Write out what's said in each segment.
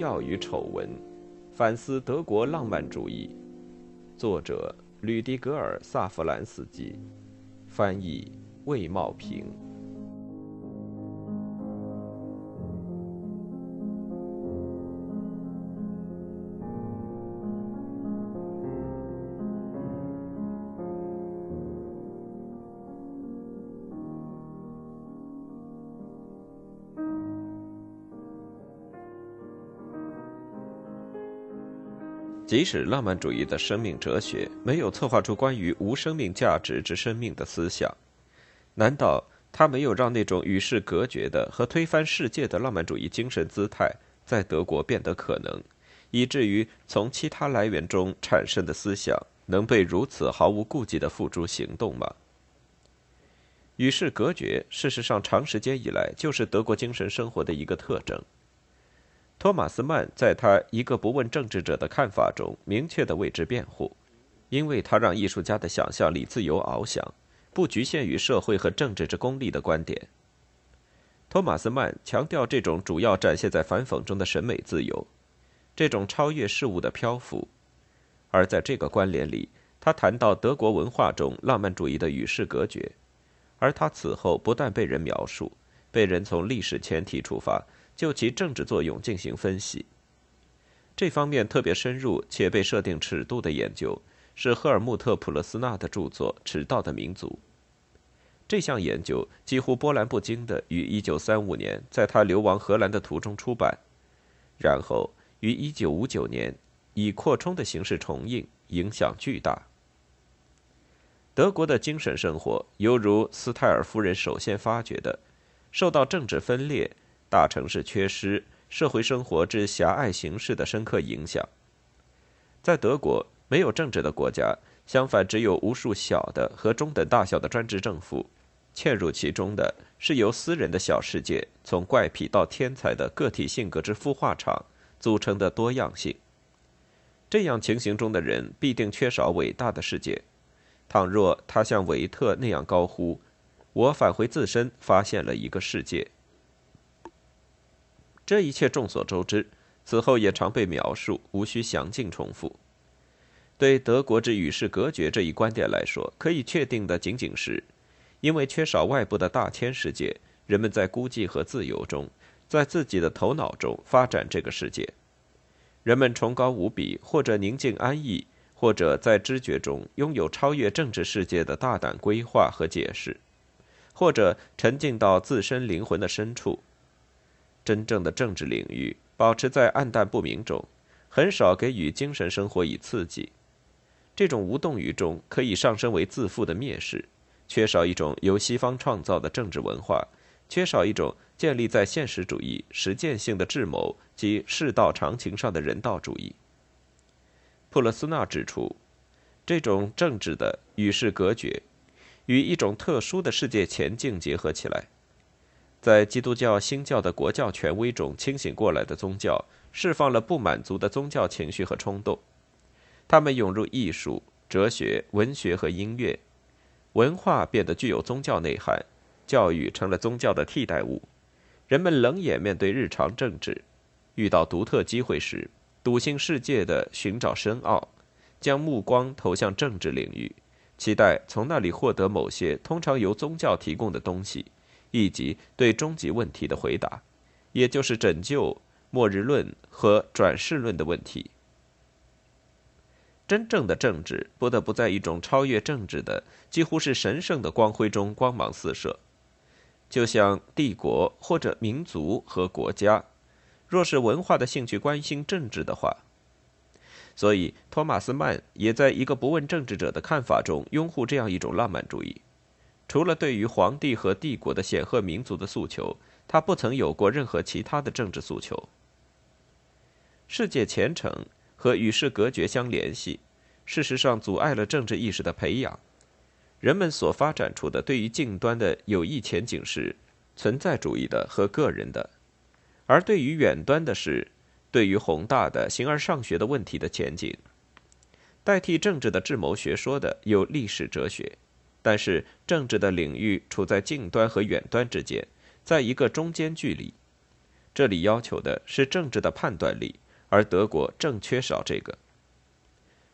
荣耀与丑闻》，反思德国浪漫主义，作者吕迪格尔·萨弗兰斯基，翻译魏茂平。即使浪漫主义的生命哲学没有策划出关于无生命价值之生命的思想，难道他没有让那种与世隔绝的和推翻世界的浪漫主义精神姿态在德国变得可能，以至于从其他来源中产生的思想能被如此毫无顾忌地付诸行动吗？与世隔绝，事实上长时间以来就是德国精神生活的一个特征。托马斯曼在他《一个不问政治者的看法》中明确地为之辩护，因为他让艺术家的想象力自由翱翔，不局限于社会和政治之功利的观点。托马斯曼强调这种主要展现在反讽中的审美自由，这种超越事物的漂浮，而在这个关联里，他谈到德国文化中浪漫主义的与世隔绝，而他此后不断被人描述，被人从历史前提出发。就其政治作用进行分析。这方面特别深入且被设定尺度的研究，是赫尔穆特·普勒斯纳的著作《迟到的民族》。这项研究几乎波澜不惊地于1935年在他流亡荷兰的途中出版，然后于1959年以扩充的形式重印，影响巨大。德国的精神生活犹如斯泰尔夫人首先发掘的，受到政治分裂。大城市缺失、社会生活之狭隘形式的深刻影响。在德国，没有政治的国家，相反，只有无数小的和中等大小的专制政府。嵌入其中的是由私人的小世界，从怪癖到天才的个体性格之孵化场组成的多样性。这样情形中的人必定缺少伟大的世界。倘若他像维特那样高呼：“我返回自身，发现了一个世界。”这一切众所周知，此后也常被描述，无需详尽重复。对德国之与世隔绝这一观点来说，可以确定的仅仅是，因为缺少外部的大千世界，人们在孤寂和自由中，在自己的头脑中发展这个世界。人们崇高无比，或者宁静安逸，或者在知觉中拥有超越政治世界的大胆规划和解释，或者沉浸到自身灵魂的深处。真正的政治领域保持在暗淡不明中，很少给予精神生活以刺激。这种无动于衷可以上升为自负的蔑视，缺少一种由西方创造的政治文化，缺少一种建立在现实主义实践性的智谋及世道常情上的人道主义。普勒斯纳指出，这种政治的与世隔绝，与一种特殊的世界前景结合起来。在基督教新教的国教权威中清醒过来的宗教，释放了不满足的宗教情绪和冲动。他们涌入艺术、哲学、文学和音乐，文化变得具有宗教内涵，教育成了宗教的替代物。人们冷眼面对日常政治，遇到独特机会时，笃信世界的寻找深奥，将目光投向政治领域，期待从那里获得某些通常由宗教提供的东西。以及对终极问题的回答，也就是拯救、末日论和转世论的问题。真正的政治不得不在一种超越政治的、几乎是神圣的光辉中光芒四射，就像帝国或者民族和国家。若是文化的兴趣关心政治的话，所以托马斯曼也在一个不问政治者的看法中拥护这样一种浪漫主义。除了对于皇帝和帝国的显赫民族的诉求，他不曾有过任何其他的政治诉求。世界前程和与世隔绝相联系，事实上阻碍了政治意识的培养。人们所发展出的对于近端的有益前景是存在主义的和个人的，而对于远端的是对于宏大的形而上学的问题的前景。代替政治的智谋学说的有历史哲学。但是政治的领域处在近端和远端之间，在一个中间距离，这里要求的是政治的判断力，而德国正缺少这个。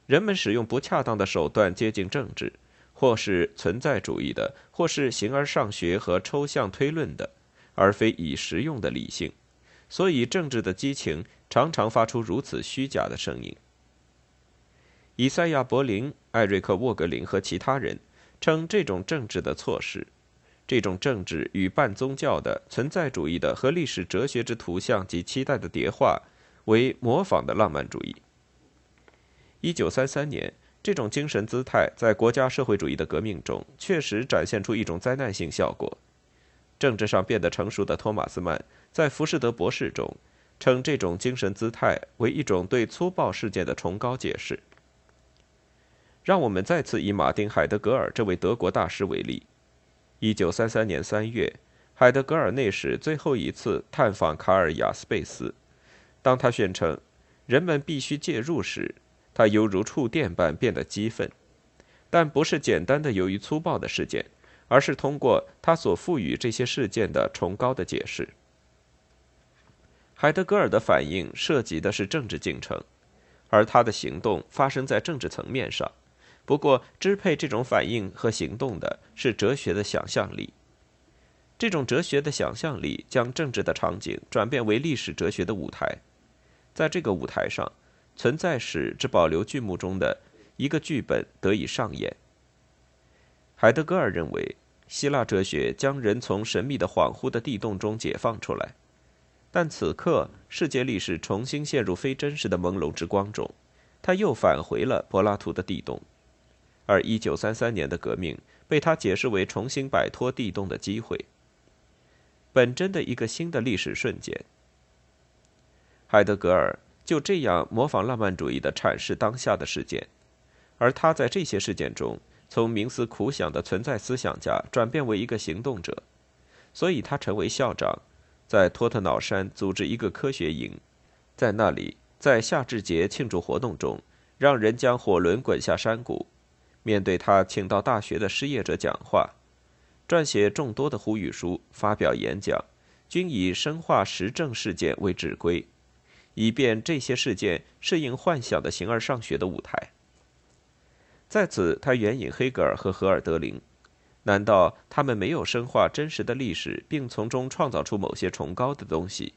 人们使用不恰当的手段接近政治，或是存在主义的，或是形而上学和抽象推论的，而非以实用的理性。所以，政治的激情常常发出如此虚假的声音。以赛亚·柏林、艾瑞克·沃格林和其他人称这种政治的措施，这种政治与半宗教的、存在主义的和历史哲学之图像及期待的叠化，为模仿的浪漫主义。一九三三年，这种精神姿态在国家社会主义的革命中确实展现出一种灾难性效果。政治上变得成熟的托马斯曼在《浮士德博士》中称这种精神姿态为一种对粗暴事件的崇高解释。让我们再次以马丁·海德格尔这位德国大师为例。一九三三年三月，海德格尔内史最后一次探访卡尔雅斯贝斯。当他宣称人们必须介入时，他犹如触电般变得激愤，但不是简单的由于粗暴的事件，而是通过他所赋予这些事件的崇高的解释。海德格尔的反应涉及的是政治进程，而他的行动发生在政治层面上。不过，支配这种反应和行动的是哲学的想象力。这种哲学的想象力将政治的场景转变为历史哲学的舞台，在这个舞台上，存在史只保留剧目中的一个剧本得以上演。海德格尔认为，希腊哲学将人从神秘的恍惚的地洞中解放出来，但此刻世界历史重新陷入非真实的朦胧之光中，他又返回了柏拉图的地洞。而1933年的革命被他解释为重新摆脱地洞的机会，本真的一个新的历史瞬间。海德格尔就这样模仿浪漫主义的阐释当下的事件，而他在这些事件中从冥思苦想的存在思想家转变为一个行动者，所以他成为校长，在托特瑙山组织一个科学营，在那里在夏至节庆祝活动中让人将火轮滚下山谷。面对他请到大学的失业者讲话，撰写众多的呼吁书，发表演讲，均以深化实证事件为指归，以便这些事件适应幻想的形而上学的舞台。在此，他援引黑格尔和荷尔德林，难道他们没有深化真实的历史，并从中创造出某些崇高的东西？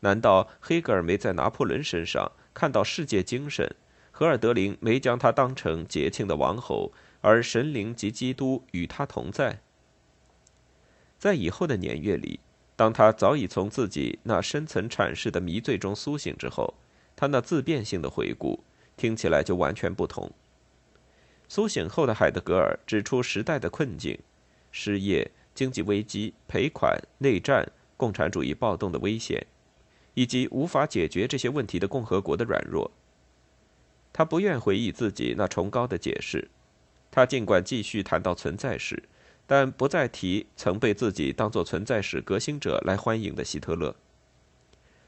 难道黑格尔没在拿破仑身上看到世界精神？荷尔德林没将他当成节庆的王侯，而神灵及基督与他同在。在以后的年月里，当他早已从自己那深层阐释的迷醉中苏醒之后，他那自变性的回顾听起来就完全不同。苏醒后的海德格尔指出时代的困境、失业、经济危机、赔款、内战、共产主义暴动的危险，以及无法解决这些问题的共和国的软弱。他不愿回忆自己那崇高的解释，他尽管继续谈到存在史，但不再提曾被自己当作存在史革新者来欢迎的希特勒。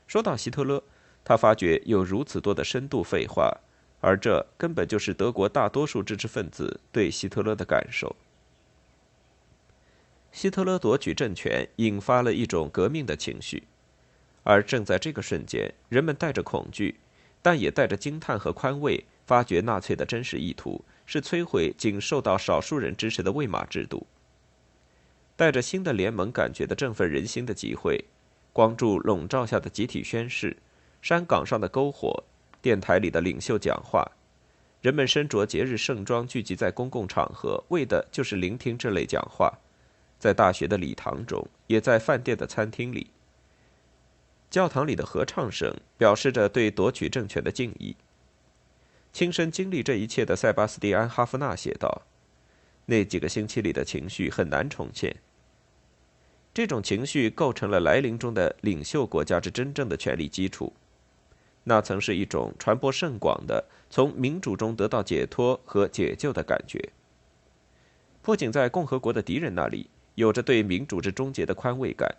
说到希特勒，他发觉有如此多的深度废话，而这根本就是德国大多数知识分子对希特勒的感受。希特勒夺取政权，引发了一种革命的情绪，而正在这个瞬间，人们带着恐惧。但也带着惊叹和宽慰，发觉纳粹的真实意图是摧毁仅受到少数人支持的魏玛制度。带着新的联盟感觉的振奋人心的集会，光柱笼罩下的集体宣誓，山岗上的篝火，电台里的领袖讲话，人们身着节日盛装聚集在公共场合，为的就是聆听这类讲话，在大学的礼堂中，也在饭店的餐厅里。教堂里的合唱声表示着对夺取政权的敬意。亲身经历这一切的塞巴斯蒂安·哈夫纳写道：“那几个星期里的情绪很难重现。这种情绪构成了来临中的领袖国家之真正的权力基础。那曾是一种传播甚广的从民主中得到解脱和解救的感觉。不仅在共和国的敌人那里有着对民主之终结的宽慰感。”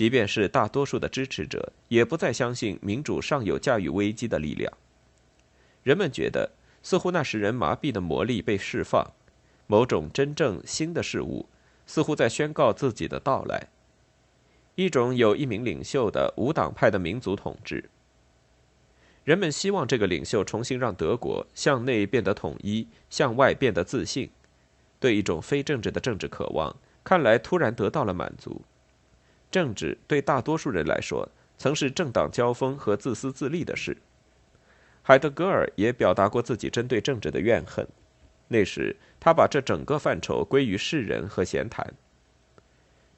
即便是大多数的支持者，也不再相信民主尚有驾驭危机的力量。人们觉得，似乎那使人麻痹的魔力被释放，某种真正新的事物似乎在宣告自己的到来。一种有一名领袖的无党派的民族统治。人们希望这个领袖重新让德国向内变得统一，向外变得自信。对一种非政治的政治渴望，看来突然得到了满足。政治对大多数人来说，曾是政党交锋和自私自利的事。海德格尔也表达过自己针对政治的怨恨。那时，他把这整个范畴归于世人和闲谈。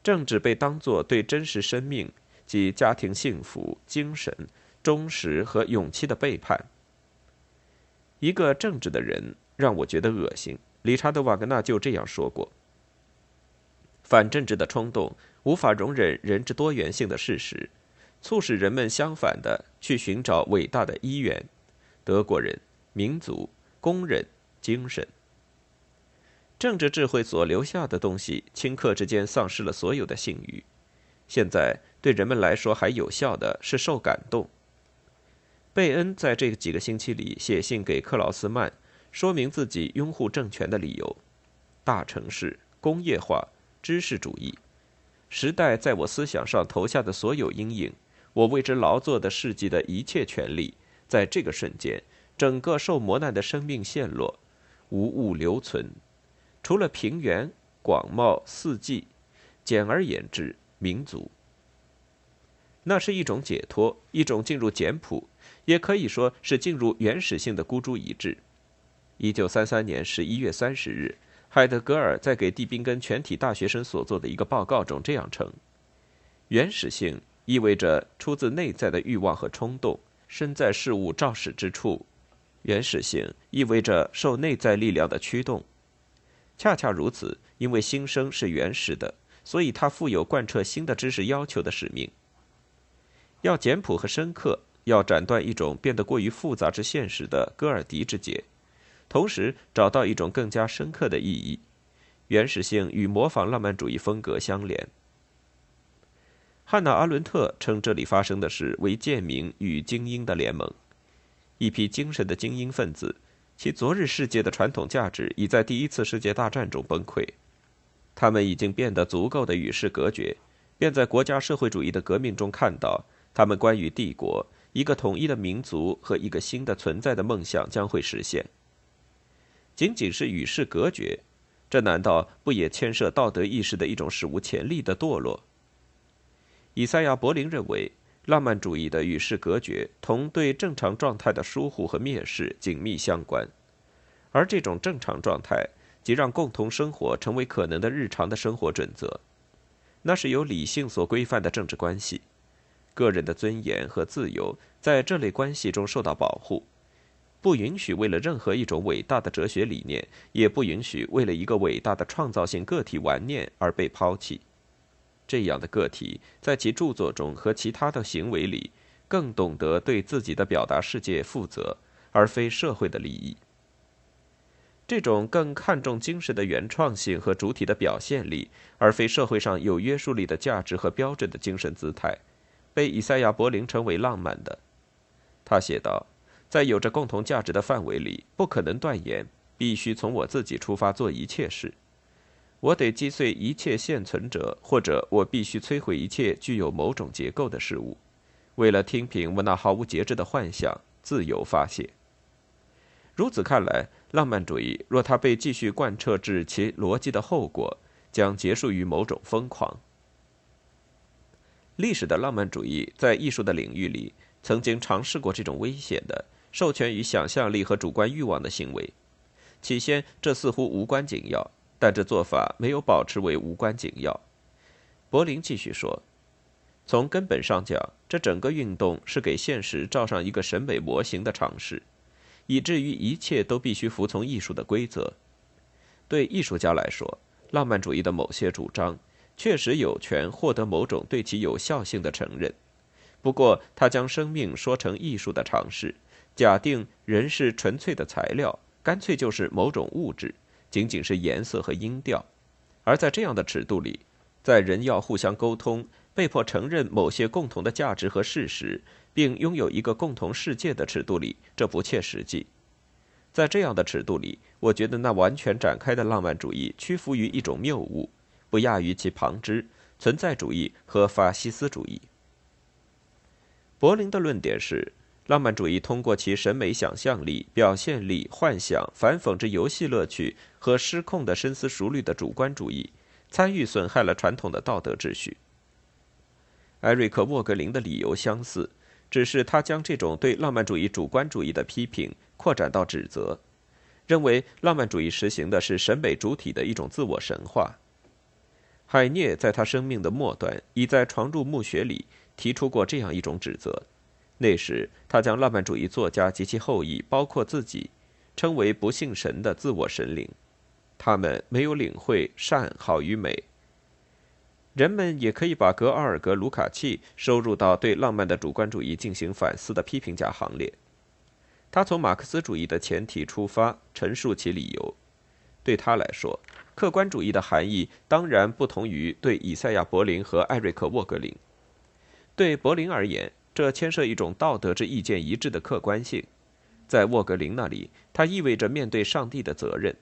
政治被当作对真实生命及家庭幸福、精神忠实和勇气的背叛。一个政治的人让我觉得恶心。理查德·瓦格纳就这样说过：“反政治的冲动无法容忍人之多元性的事实，促使人们相反的去寻找伟大的一元——德国人、民族、工人、精神。”政治智慧所留下的东西，顷刻之间丧失了所有的信誉。现在对人们来说还有效的是受感动。贝恩在这几个星期里写信给克劳斯曼，说明自己拥护政权的理由：大城市、工业化、知识主义、时代在我思想上投下的所有阴影，我为之劳作的世纪的一切权利，在这个瞬间，整个受磨难的生命陷落，无物留存。除了平原、广袤四季，简而言之，民族。那是一种解脱，一种进入简朴，也可以说是进入原始性的孤注一掷。一九三三年十一月三十日，海德格尔在给蒂宾根全体大学生所做的一个报告中这样称：“原始性意味着出自内在的欲望和冲动，身在事物肇始之处；原始性意味着受内在力量的驱动。”恰恰如此，因为新生是原始的，所以它负有贯彻新的知识要求的使命。要简朴和深刻，要斩断一种变得过于复杂之现实的戈尔迪之结，同时找到一种更加深刻的意义。原始性与模仿浪漫主义风格相连。汉娜·阿伦特称这里发生的事为贱民与精英的联盟，一批精神的精英分子。其昨日世界的传统价值已在第一次世界大战中崩溃，他们已经变得足够的与世隔绝，便在国家社会主义的革命中看到，他们关于帝国、一个统一的民族和一个新的存在的梦想将会实现。仅仅是与世隔绝，这难道不也牵涉道德意识的一种史无前例的堕落？以赛亚·柏林认为。浪漫主义的与世隔绝，同对正常状态的疏忽和蔑视紧密相关，而这种正常状态，即让共同生活成为可能的日常的生活准则。那是由理性所规范的政治关系，个人的尊严和自由在这类关系中受到保护，不允许为了任何一种伟大的哲学理念，也不允许为了一个伟大的创造性个体玩念而被抛弃。这样的个体在其著作中和其他的行为里，更懂得对自己的表达世界负责，而非社会的利益。这种更看重精神的原创性和主体的表现力，而非社会上有约束力的价值和标准的精神姿态，被以赛亚·柏林称为浪漫的。他写道：“在有着共同价值的范围里，不可能断言必须从我自己出发做一切事。”我得击碎一切现存者，或者我必须摧毁一切具有某种结构的事物，为了听凭我那毫无节制的幻想，自由发泄。如此看来，浪漫主义若它被继续贯彻至其逻辑的后果，将结束于某种疯狂。历史的浪漫主义在艺术的领域里曾经尝试过这种危险的授权于想象力和主观欲望的行为。起先，这似乎无关紧要。但这做法没有保持为无关紧要。柏林继续说：“从根本上讲，这整个运动是给现实罩上一个审美模型的尝试，以至于一切都必须服从艺术的规则。对艺术家来说，浪漫主义的某些主张确实有权获得某种对其有效性的承认。不过，他将生命说成艺术的尝试，假定人是纯粹的材料，干脆就是某种物质。”仅仅是颜色和音调，而在这样的尺度里，在人要互相沟通、被迫承认某些共同的价值和事实，并拥有一个共同世界的尺度里，这不切实际。在这样的尺度里，我觉得那完全展开的浪漫主义屈服于一种谬误，不亚于其旁支，存在主义和法西斯主义。柏林的论点是，浪漫主义通过其审美想象力、表现力、幻想、反讽之游戏乐趣和失控的深思熟虑的主观主义，参与损害了传统的道德秩序。艾瑞克·沃格林的理由相似，只是他将这种对浪漫主义主观主义的批评扩展到指责，认为浪漫主义实行的是审美主体的一种自我神话。海涅在他生命的末端，已在《床入墓穴》里提出过这样一种指责。那时，他将浪漫主义作家及其后裔，包括自己，称为不信神的自我神灵。他们没有领会善好与美。人们也可以把格奥尔格·卢卡契收入到对浪漫的主观主义进行反思的批评家行列。他从马克思主义的前提出发，陈述其理由。对他来说，客观主义的含义当然不同于对以赛亚·柏林和艾瑞克·沃格林。对柏林而言，这牵涉一种道德之意见一致的客观性；在沃格林那里，它意味着面对上帝的责任；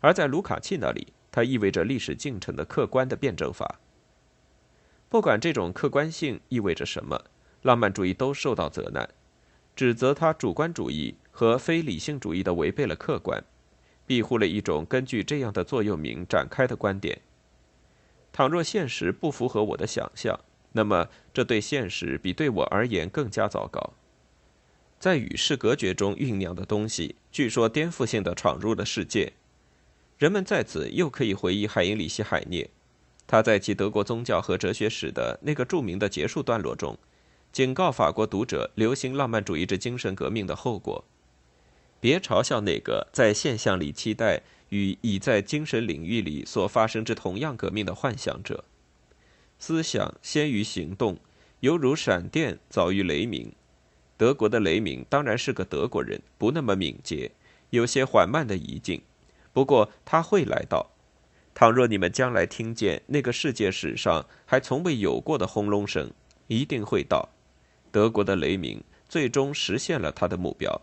而在卢卡契那里，它意味着历史进程的客观的辩证法。不管这种客观性意味着什么，浪漫主义都受到责难，指责它主观主义和非理性主义的违背了客观，庇护了一种根据这样的座右铭展开的观点。倘若现实不符合我的想象，那么这对现实比对我而言更加糟糕。在与世隔绝中酝酿的东西，据说颠覆性的闯入了世界。人们在此又可以回忆海因里希·海涅。他在其德国宗教和哲学史的那个著名的结束段落中，警告法国读者流行浪漫主义之精神革命的后果：别嘲笑那个在现象里期待与已在精神领域里所发生之同样革命的幻想者。思想先于行动，犹如闪电早于雷鸣。德国的雷鸣当然是个德国人，不那么敏捷，有些缓慢的移进，不过他会来到。倘若你们将来听见那个世界史上还从未有过的轰隆声，一定会到。德国的雷鸣最终实现了他的目标。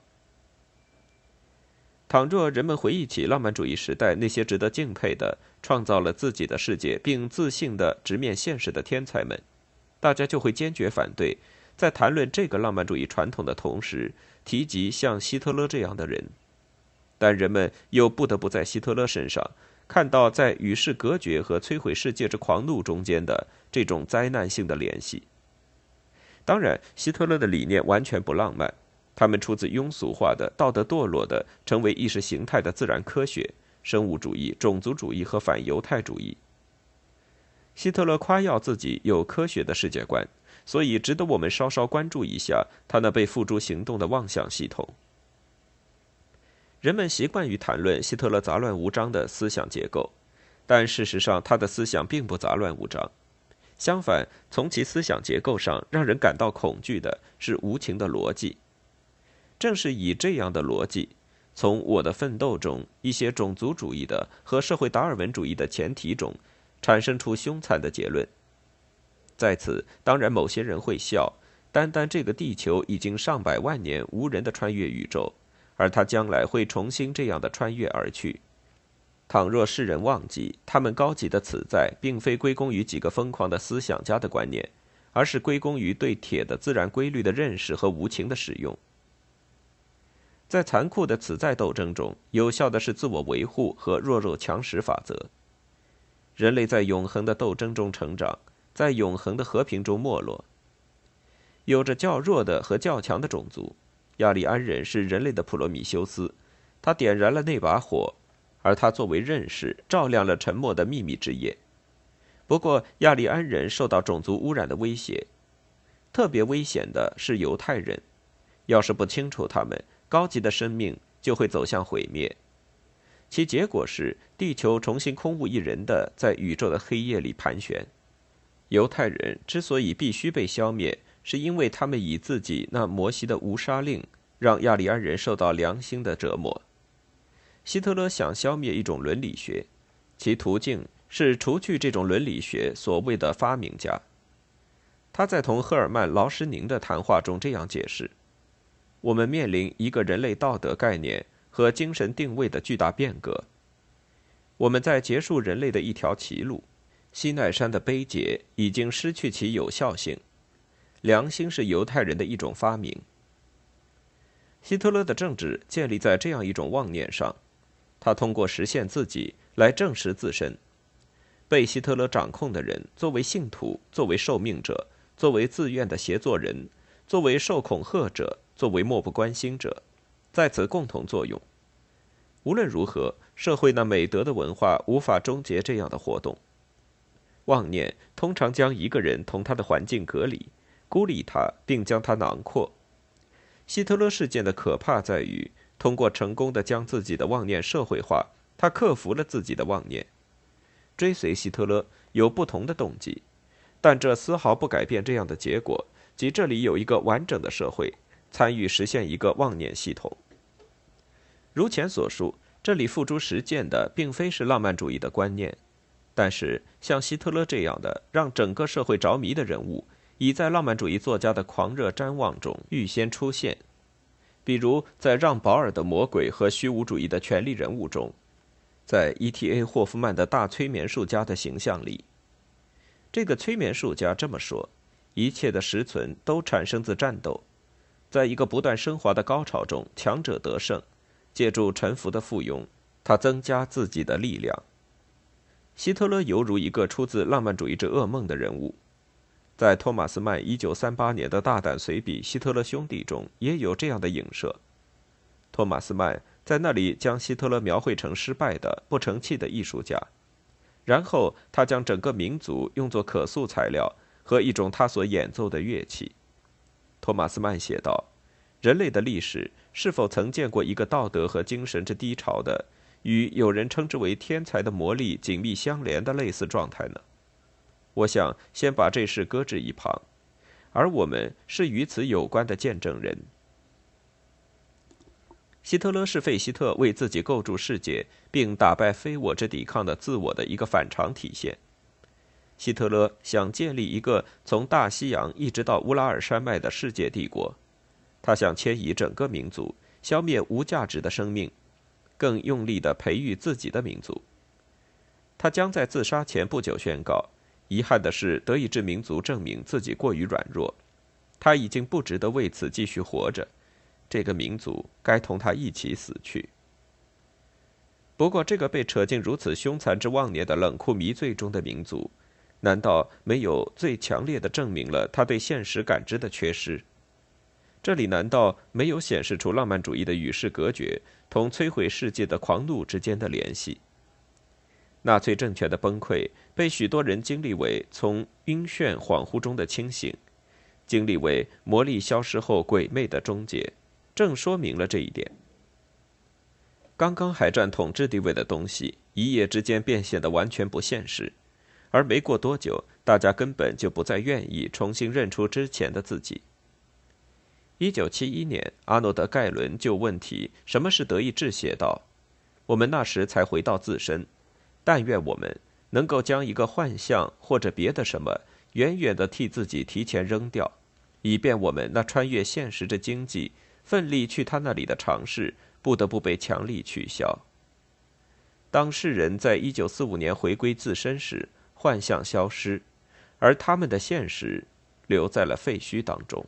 倘若人们回忆起浪漫主义时代那些值得敬佩的、创造了自己的世界并自信地直面现实的天才们，大家就会坚决反对，在谈论这个浪漫主义传统的同时提及像希特勒这样的人。但人们又不得不在希特勒身上。看到在与世隔绝和摧毁世界之狂怒中间的这种灾难性的联系。当然，希特勒的理念完全不浪漫，他们出自庸俗化的、道德堕落的、成为意识形态的自然科学、生物主义、种族主义和反犹太主义。希特勒夸耀自己有科学的世界观，所以值得我们稍稍关注一下他那被付诸行动的妄想系统。人们习惯于谈论希特勒杂乱无章的思想结构，但事实上他的思想并不杂乱无章。相反，从其思想结构上让人感到恐惧的是无情的逻辑。正是以这样的逻辑，从《我的奋斗》中一些种族主义的和社会达尔文主义的前提中，产生出凶残的结论。在此，当然某些人会笑，单单这个地球已经上百万年无人的穿越宇宙。而他将来会重新这样的穿越而去。倘若世人忘记他们高级的此在，并非归功于几个疯狂的思想家的观念，而是归功于对铁的自然规律的认识和无情的使用。在残酷的此在斗争中，有效的是自我维护和弱肉强食法则。人类在永恒的斗争中成长，在永恒的和平中没落。有着较弱的和较强的种族。亚利安人是人类的普罗米修斯，他点燃了那把火，而他作为认识照亮了沉默的秘密之夜。不过，亚利安人受到种族污染的威胁，特别危险的是犹太人。要是不清楚他们，高级的生命就会走向毁灭。其结果是地球重新空无一人的在宇宙的黑夜里盘旋。犹太人之所以必须被消灭。是因为他们以自己那摩西的无杀令，让亚利安人受到良心的折磨。希特勒想消灭一种伦理学，其途径是除去这种伦理学所谓的发明家。他在同赫尔曼·劳什宁的谈话中这样解释：我们面临一个人类道德概念和精神定位的巨大变革。我们在结束人类的一条歧路，西奈山的碑碣已经失去其有效性。良心是犹太人的一种发明。希特勒的政治建立在这样一种妄念上：他通过实现自己来证实自身。被希特勒掌控的人，作为信徒，作为受命者，作为自愿的协作人，作为受恐吓者，作为漠不关心者，在此共同作用。无论如何，社会那美德的文化无法终结这样的活动。妄念通常将一个人同他的环境隔离。孤立他，并将他囊括。希特勒事件的可怕在于，通过成功的将自己的妄念社会化，他克服了自己的妄念。追随希特勒有不同的动机，但这丝毫不改变这样的结果：即这里有一个完整的社会参与实现一个妄念系统。如前所述，这里付诸实践的并非是浪漫主义的观念，但是像希特勒这样的让整个社会着迷的人物。已在浪漫主义作家的狂热瞻望中预先出现，比如在让·保尔的《魔鬼和虚无主义的权力人物》中，在 E.T.A. 霍夫曼的大催眠术家的形象里。这个催眠术家这么说：“一切的实存都产生自战斗，在一个不断升华的高潮中，强者得胜，借助臣服的附庸，他增加自己的力量。”希特勒犹如一个出自浪漫主义之噩梦的人物。在托马斯曼1938年的大胆随笔《希特勒兄弟》中，也有这样的影射。托马斯曼在那里将希特勒描绘成失败的、不成器的艺术家，然后他将整个民族用作可塑材料和一种他所演奏的乐器。托马斯曼写道：“人类的历史是否曾见过一个道德和精神之低潮的，与有人称之为天才的魔力紧密相连的类似状态呢？”我想先把这事搁置一旁，而我们是与此有关的见证人。希特勒是费希特为自己构筑世界并打败非我之抵抗的自我的一个反常体现。希特勒想建立一个从大西洋一直到乌拉尔山脉的世界帝国，他想迁移整个民族，消灭无价值的生命，更用力地培育自己的民族。他将在自杀前不久宣告。遗憾的是，德意志民族证明自己过于软弱，他已经不值得为此继续活着。这个民族该同他一起死去。不过，这个被扯进如此凶残之妄念的冷酷迷醉中的民族，难道没有最强烈的证明了他对现实感知的缺失？这里难道没有显示出浪漫主义的与世隔绝同摧毁世界的狂怒之间的联系？纳粹政权的崩溃被许多人经历为从晕眩恍惚中的清醒，经历为魔力消失后鬼魅的终结，正说明了这一点。刚刚还占统治地位的东西，一夜之间便显得完全不现实，而没过多久，大家根本就不再愿意重新认出之前的自己。一九七一年，阿诺德·盖伦就问题“什么是德意志”写道：“我们那时才回到自身。”但愿我们能够将一个幻象或者别的什么远远的替自己提前扔掉，以便我们那穿越现实的经济奋力去他那里的尝试不得不被强力取消。当世人在一九四五年回归自身时，幻象消失，而他们的现实留在了废墟当中。